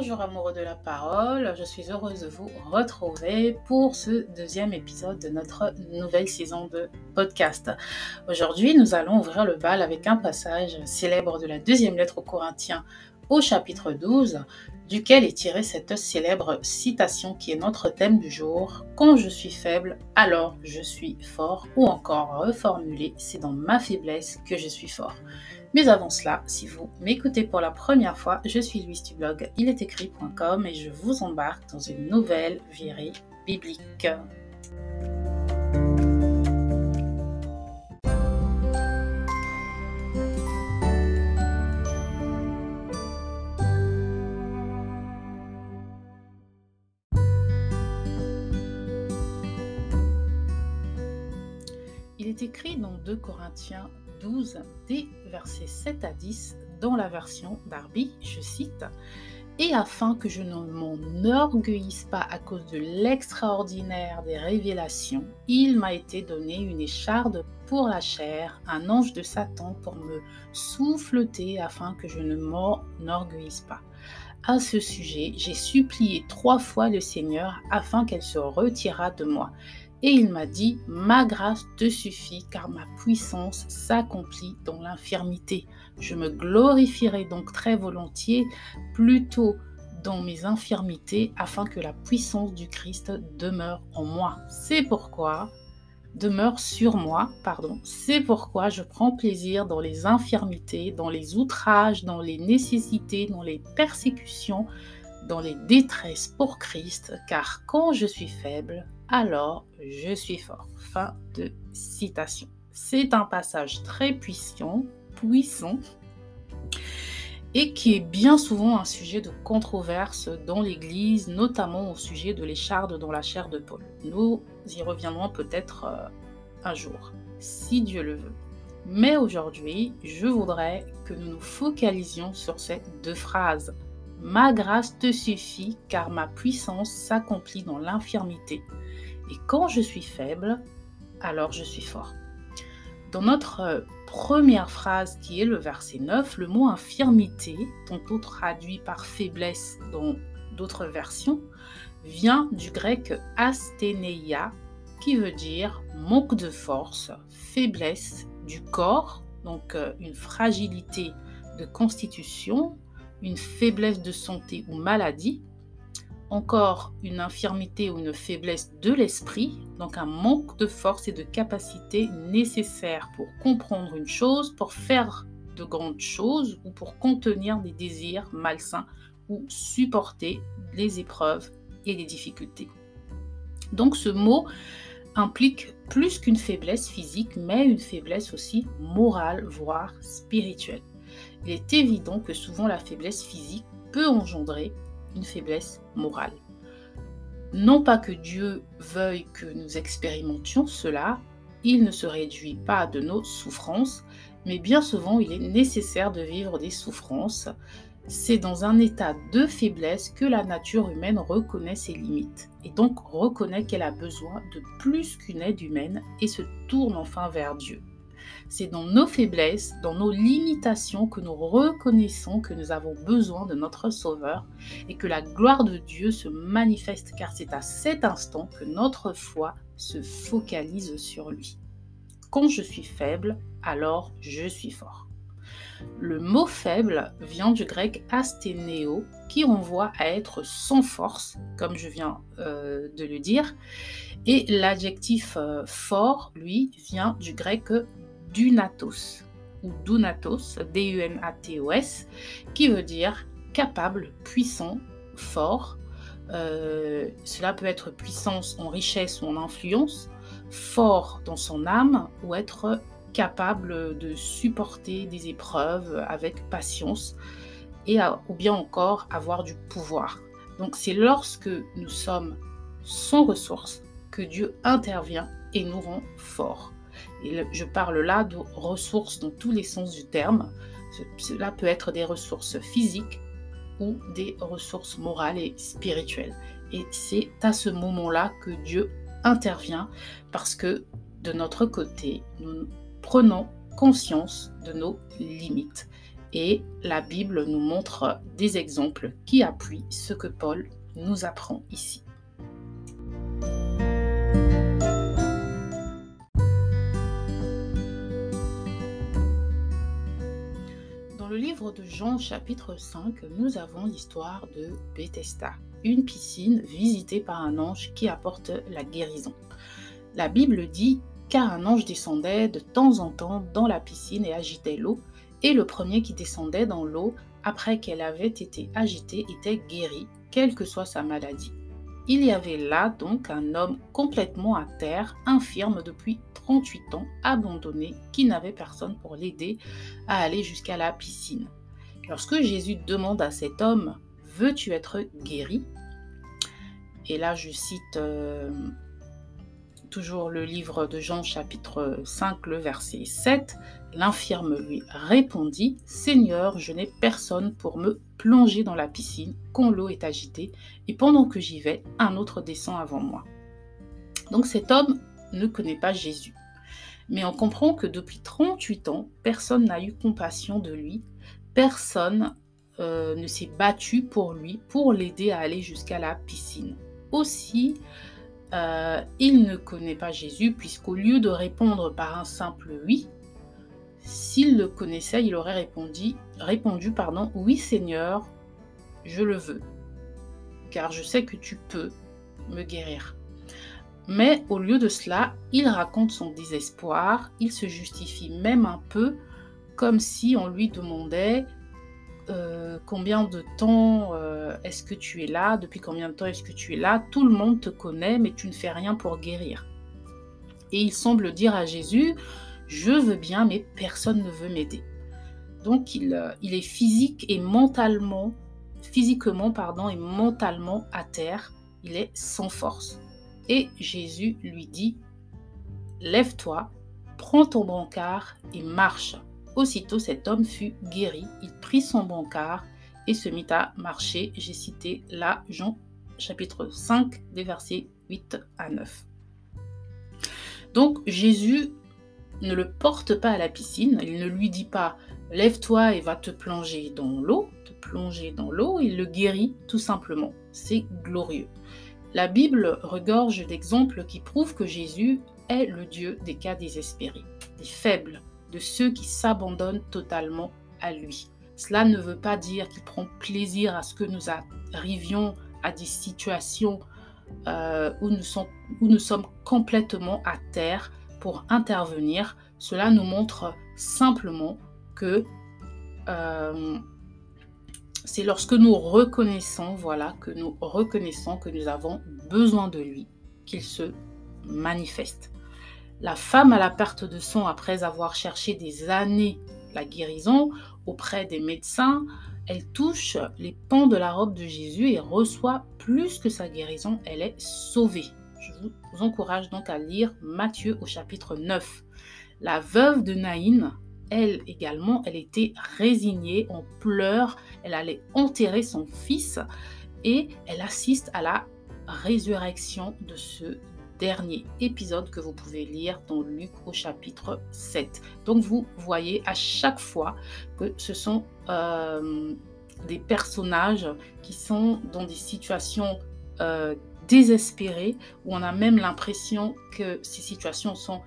Bonjour amoureux de la parole, je suis heureuse de vous retrouver pour ce deuxième épisode de notre nouvelle saison de podcast. Aujourd'hui, nous allons ouvrir le bal avec un passage célèbre de la deuxième lettre aux Corinthiens au chapitre 12, duquel est tirée cette célèbre citation qui est notre thème du jour. Quand je suis faible, alors je suis fort. Ou encore reformulé, c'est dans ma faiblesse que je suis fort. Mais avant cela, si vous m'écoutez pour la première fois, je suis Louise du blog ilestécrit.com et je vous embarque dans une nouvelle virée biblique. Écrit dans 2 Corinthiens 12, des versets 7 à 10 dans la version d'Arby, je cite, Et afin que je ne m'enorgueillisse pas à cause de l'extraordinaire des révélations, il m'a été donné une écharde pour la chair, un ange de Satan pour me souffleter afin que je ne m'enorgueillisse pas. À ce sujet, j'ai supplié trois fois le Seigneur afin qu'elle se retirât de moi. Et il m'a dit, ma grâce te suffit car ma puissance s'accomplit dans l'infirmité. Je me glorifierai donc très volontiers plutôt dans mes infirmités afin que la puissance du Christ demeure en moi. C'est pourquoi demeure sur moi, pardon. C'est pourquoi je prends plaisir dans les infirmités, dans les outrages, dans les nécessités, dans les persécutions, dans les détresses pour Christ, car quand je suis faible, alors je suis fort. Fin de citation. C'est un passage très puissant, puissant, et qui est bien souvent un sujet de controverse dans l'Église, notamment au sujet de l'écharde dans la chair de Paul. Nous y reviendrons peut-être euh, un jour, si Dieu le veut. Mais aujourd'hui, je voudrais que nous nous focalisions sur ces deux phrases. Ma grâce te suffit car ma puissance s'accomplit dans l'infirmité. Et quand je suis faible, alors je suis fort. Dans notre euh, première phrase qui est le verset 9, le mot infirmité, tantôt traduit par faiblesse dans d'autres versions, vient du grec astheneia qui veut dire manque de force, faiblesse du corps, donc euh, une fragilité de constitution, une faiblesse de santé ou maladie, encore une infirmité ou une faiblesse de l'esprit, donc un manque de force et de capacité nécessaires pour comprendre une chose, pour faire de grandes choses ou pour contenir des désirs malsains ou supporter les épreuves et les difficultés. Donc ce mot implique plus qu'une faiblesse physique, mais une faiblesse aussi morale, voire spirituelle. Il est évident que souvent la faiblesse physique peut engendrer une faiblesse morale. Non pas que Dieu veuille que nous expérimentions cela, il ne se réduit pas de nos souffrances, mais bien souvent il est nécessaire de vivre des souffrances. C'est dans un état de faiblesse que la nature humaine reconnaît ses limites et donc reconnaît qu'elle a besoin de plus qu'une aide humaine et se tourne enfin vers Dieu. C'est dans nos faiblesses, dans nos limitations que nous reconnaissons que nous avons besoin de notre Sauveur et que la gloire de Dieu se manifeste car c'est à cet instant que notre foi se focalise sur lui. Quand je suis faible, alors je suis fort. Le mot faible vient du grec asténéo qui renvoie à être sans force, comme je viens euh, de le dire, et l'adjectif euh, fort, lui, vient du grec dunatos ou dunatos, D-U-N-A-T-O-S, qui veut dire capable, puissant, fort. Euh, cela peut être puissance en richesse ou en influence, fort dans son âme ou être capable de supporter des épreuves avec patience et ou bien encore avoir du pouvoir. Donc c'est lorsque nous sommes sans ressources que Dieu intervient et nous rend forts. Je parle là de ressources dans tous les sens du terme. Cela peut être des ressources physiques ou des ressources morales et spirituelles. Et c'est à ce moment-là que Dieu intervient parce que de notre côté, nous prenons conscience de nos limites Et la Bible nous montre des exemples qui appuient ce que Paul nous apprend ici. Livre de Jean chapitre 5, nous avons l'histoire de Bethesda, une piscine visitée par un ange qui apporte la guérison. La Bible dit car un ange descendait de temps en temps dans la piscine et agitait l'eau, et le premier qui descendait dans l'eau après qu'elle avait été agitée était guéri, quelle que soit sa maladie. Il y avait là donc un homme complètement à terre, infirme depuis 38 ans, abandonné, qui n'avait personne pour l'aider à aller jusqu'à la piscine. Lorsque Jésus demande à cet homme, Veux-tu être guéri? Et là, je cite euh, toujours le livre de Jean chapitre 5, le verset 7, l'infirme lui répondit, Seigneur, je n'ai personne pour me plonger dans la piscine quand l'eau est agitée, et pendant que j'y vais, un autre descend avant moi. Donc cet homme ne connaît pas Jésus. Mais on comprend que depuis 38 ans, personne n'a eu compassion de lui, personne euh, ne s'est battu pour lui, pour l'aider à aller jusqu'à la piscine. Aussi, euh, il ne connaît pas Jésus puisqu'au lieu de répondre par un simple oui, s'il le connaissait, il aurait répondu, répondu pardon, oui Seigneur, je le veux, car je sais que tu peux me guérir. Mais au lieu de cela, il raconte son désespoir, il se justifie même un peu comme si on lui demandait euh, combien de temps euh, est-ce que tu es là, depuis combien de temps est-ce que tu es là, tout le monde te connaît, mais tu ne fais rien pour guérir. Et il semble dire à Jésus, je veux bien, mais personne ne veut m'aider. Donc il, euh, il, est physique et mentalement, physiquement pardon, et mentalement à terre, il est sans force. Et Jésus lui dit, lève-toi, prends ton brancard et marche. Aussitôt cet homme fut guéri, il prit son brancard et se mit à marcher. J'ai cité là Jean chapitre 5 des versets 8 à 9. Donc Jésus ne le porte pas à la piscine, il ne lui dit pas lève-toi et va te plonger dans l'eau, te plonger dans l'eau, il le guérit tout simplement. C'est glorieux. La Bible regorge d'exemples qui prouvent que Jésus est le Dieu des cas désespérés, des faibles, de ceux qui s'abandonnent totalement à lui. Cela ne veut pas dire qu'il prend plaisir à ce que nous arrivions à des situations euh, où, nous sommes, complètement à terre pour intervenir. Cela nous montre simplement que euh, c'est lorsque nous reconnaissons, voilà, que nous reconnaissons que nous avons besoin de lui, qu'il se manifeste. La femme à la perte de sang, après avoir cherché des années la guérison auprès des médecins, elle touche les pans de la robe de Jésus et reçoit plus que sa guérison, elle est sauvée. Je vous encourage donc à lire Matthieu au chapitre 9. La veuve de Naïn, elle également, elle était résignée, en pleurs, elle allait enterrer son fils et elle assiste à la résurrection de ce dernier épisode que vous pouvez lire dans Luc au chapitre 7. Donc vous voyez à chaque fois que ce sont euh, des personnages qui sont dans des situations euh, désespérées, où on a même l'impression que ces situations sont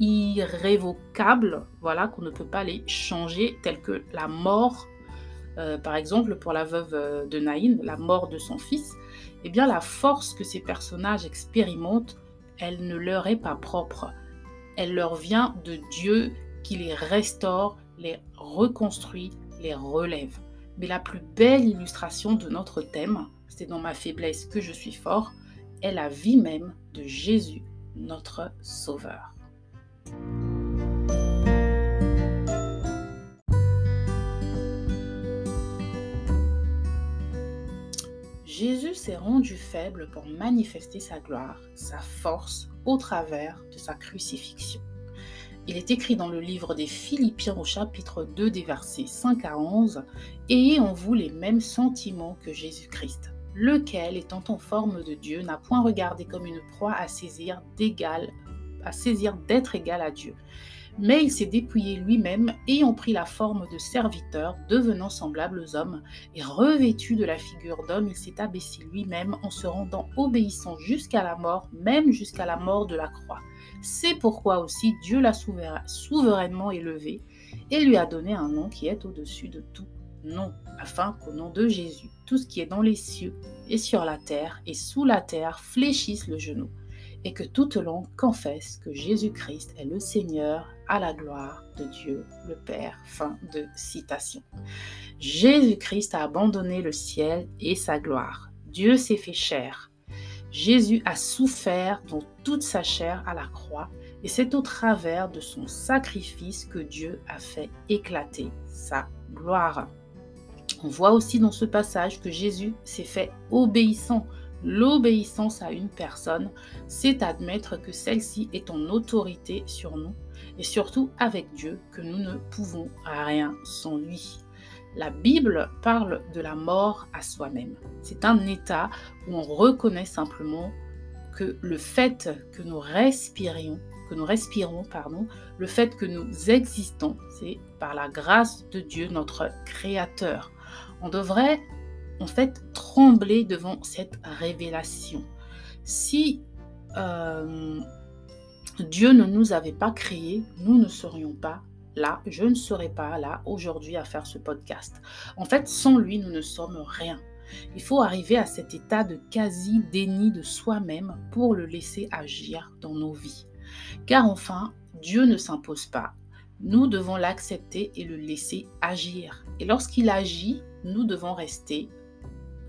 irrévocables, voilà, qu'on ne peut pas les changer, telles que la mort, euh, par exemple pour la veuve de Naïn, la mort de son fils, eh bien la force que ces personnages expérimentent elle ne leur est pas propre. Elle leur vient de Dieu qui les restaure, les reconstruit, les relève. Mais la plus belle illustration de notre thème, c'est dans ma faiblesse que je suis fort, est la vie même de Jésus, notre Sauveur. Jésus s'est rendu faible pour manifester sa gloire, sa force au travers de sa crucifixion. Il est écrit dans le livre des Philippiens au chapitre 2 des versets 5 à 11, Ayez en vous les mêmes sentiments que Jésus-Christ, lequel, étant en forme de Dieu, n'a point regardé comme une proie à saisir d'égal, à saisir d'être égal à Dieu, Mais il s'est dépouillé lui-même, ayant pris la forme de serviteur, devenant semblable aux hommes, et revêtu de la figure d'homme, il s'est abaissé lui-même en se rendant obéissant jusqu'à la mort, même jusqu'à la mort de la croix. C'est pourquoi aussi Dieu l'a souverainement élevé et lui a donné un nom qui est au-dessus de tout nom, afin qu'au nom de Jésus, tout ce qui est dans les cieux et sur la terre et sous la terre fléchisse le genou, et que toute langue confesse que Jésus-Christ est le Seigneur à la gloire de Dieu le Père. Fin de citation. Jésus-Christ a abandonné le ciel et sa gloire. Dieu s'est fait chair. Jésus a souffert dans toute sa chair à la croix et c'est au travers de son sacrifice que Dieu a fait éclater sa gloire. On voit aussi dans ce passage que Jésus s'est fait obéissant. L'obéissance à une personne, c'est admettre que celle-ci est en autorité sur nous et surtout avec Dieu que nous ne pouvons rien sans lui. La Bible parle de la mort à soi-même. C'est un état où on reconnaît simplement que le fait que nous respirions, que nous respirons, pardon, le fait que nous existons, c'est par la grâce de Dieu, notre Créateur on devrait en fait trembler devant cette révélation. Si euh, Dieu ne nous avait pas créés, nous ne serions pas là, je ne serais pas là aujourd'hui à faire ce podcast. En fait, sans lui, nous ne sommes rien. Il faut arriver à cet état de quasi déni de soi-même pour le laisser agir dans nos vies. Car enfin, Dieu ne s'impose pas. Nous devons l'accepter et le laisser agir. Et lorsqu'il agit, nous devons rester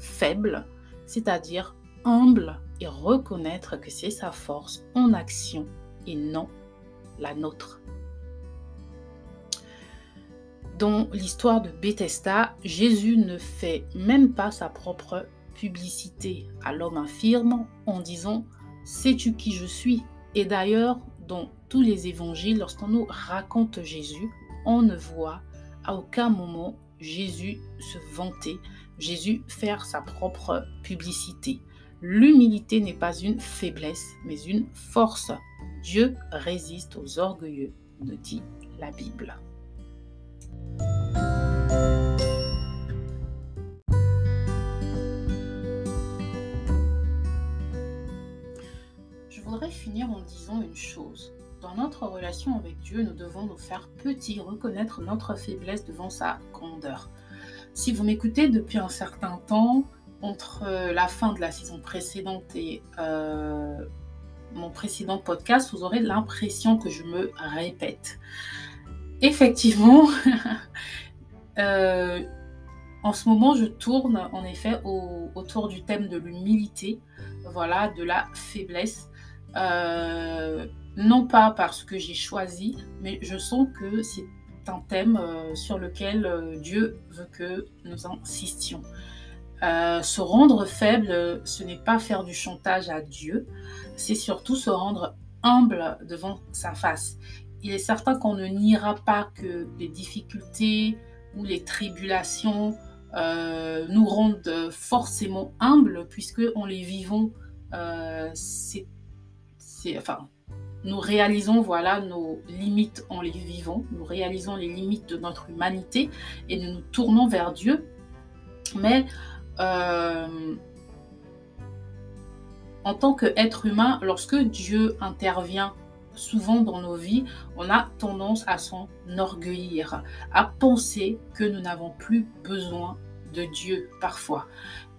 faibles, c'est-à-dire humbles et reconnaître que c'est sa force en action et non la nôtre. Dans l'histoire de Bethesda, Jésus ne fait même pas sa propre publicité à l'homme infirme en disant Sais-tu qui je suis? Et d'ailleurs, dans tous les évangiles, lorsqu'on nous raconte Jésus, on ne voit à aucun moment Jésus se vanter, Jésus faire sa propre publicité. L'humilité n'est pas une faiblesse, mais une force. Dieu résiste aux orgueilleux, nous dit la Bible. Je voudrais finir en disant une chose. Dans notre relation avec Dieu, nous devons nous faire petits, reconnaître notre faiblesse devant sa grandeur. Si vous m'écoutez depuis un certain temps, entre la fin de la saison précédente et euh, mon précédent podcast, vous aurez l'impression que je me répète. Effectivement, euh, en ce moment, je tourne en effet autour du thème de l'humilité, voilà, de la faiblesse. Euh, non pas parce que j'ai choisi, mais je sens que c'est un thème euh, sur lequel euh, Dieu veut que nous insistions. Euh, se rendre faible, ce n'est pas faire du chantage à Dieu, c'est surtout se rendre humble devant sa face. Il est certain qu'on ne niera pas que les difficultés ou les tribulations nous rendent forcément humbles puisque on les vivons. c'est, enfin, nous réalisons voilà nos limites en les vivant, nous réalisons les limites de notre humanité et nous nous tournons vers Dieu. Mais euh, en tant qu'être humain, lorsque Dieu intervient souvent dans nos vies, on a tendance à s'enorgueillir, à penser que nous n'avons plus besoin de Dieu parfois.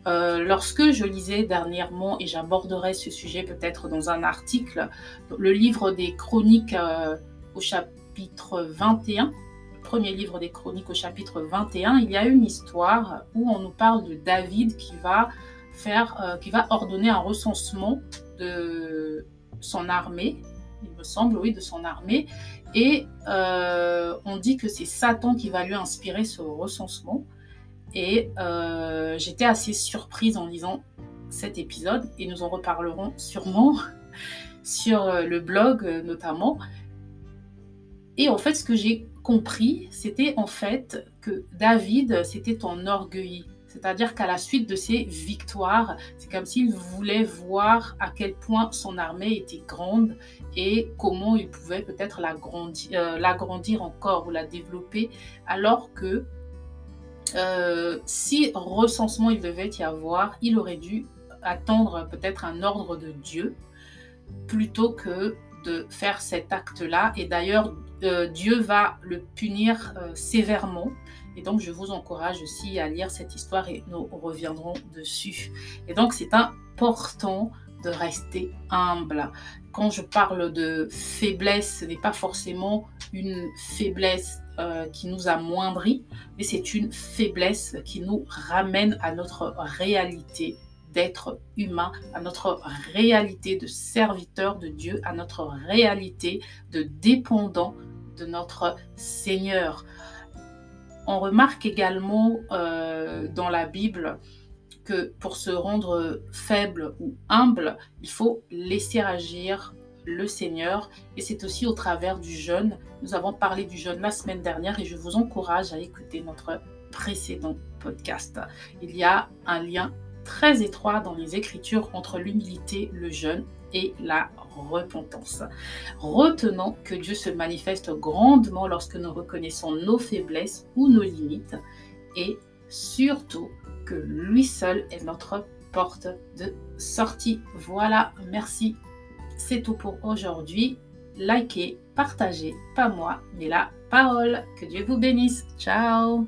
Euh, lorsque je lisais dernièrement, et j'aborderai ce sujet peut-être dans un article, le livre des chroniques euh, au chapitre 21, le premier livre des chroniques au chapitre 21, il y a une histoire où on nous parle de David qui va faire, euh, qui va ordonner un recensement de son armée, il me semble, oui, de son armée, et on dit que c'est Satan qui va lui inspirer ce recensement. Et euh, j'étais assez surprise en lisant cet épisode et nous en reparlerons sûrement sur euh, le blog euh, notamment. Et en fait, ce que j'ai compris, c'était en fait que David s'était enorgueilli. C'est-à-dire qu'à la suite de ces victoires, c'est comme s'il voulait voir à quel point son armée était grande et comment il pouvait peut-être euh, l'agrandir encore ou la développer, alors que euh, si recensement il devait y avoir, il aurait dû attendre peut-être un ordre de Dieu plutôt que de faire cet acte-là. Et d'ailleurs, euh, Dieu va le punir euh, sévèrement. Et donc, je vous encourage aussi à lire cette histoire et nous reviendrons dessus. Et donc, c'est important de rester humble. Quand je parle de faiblesse, ce n'est pas forcément une faiblesse euh, qui nous amoindrit, mais c'est une faiblesse qui nous ramène à notre réalité d'être humain, à notre réalité de serviteur de Dieu, à notre réalité de dépendant de notre Seigneur. On remarque également euh, dans la Bible que pour se rendre faible ou humble, il faut laisser agir le Seigneur. Et c'est aussi au travers du jeûne. Nous avons parlé du jeûne la semaine dernière et je vous encourage à écouter notre précédent podcast. Il y a un lien très étroit dans les Écritures entre l'humilité, le jeûne et la repentance. Retenons que Dieu se manifeste grandement lorsque nous reconnaissons nos faiblesses ou nos limites et surtout que lui seul est notre porte de sortie. Voilà, merci c'est tout pour aujourd'hui. Likez, partagez, pas moi, mais la parole. Que Dieu vous bénisse. Ciao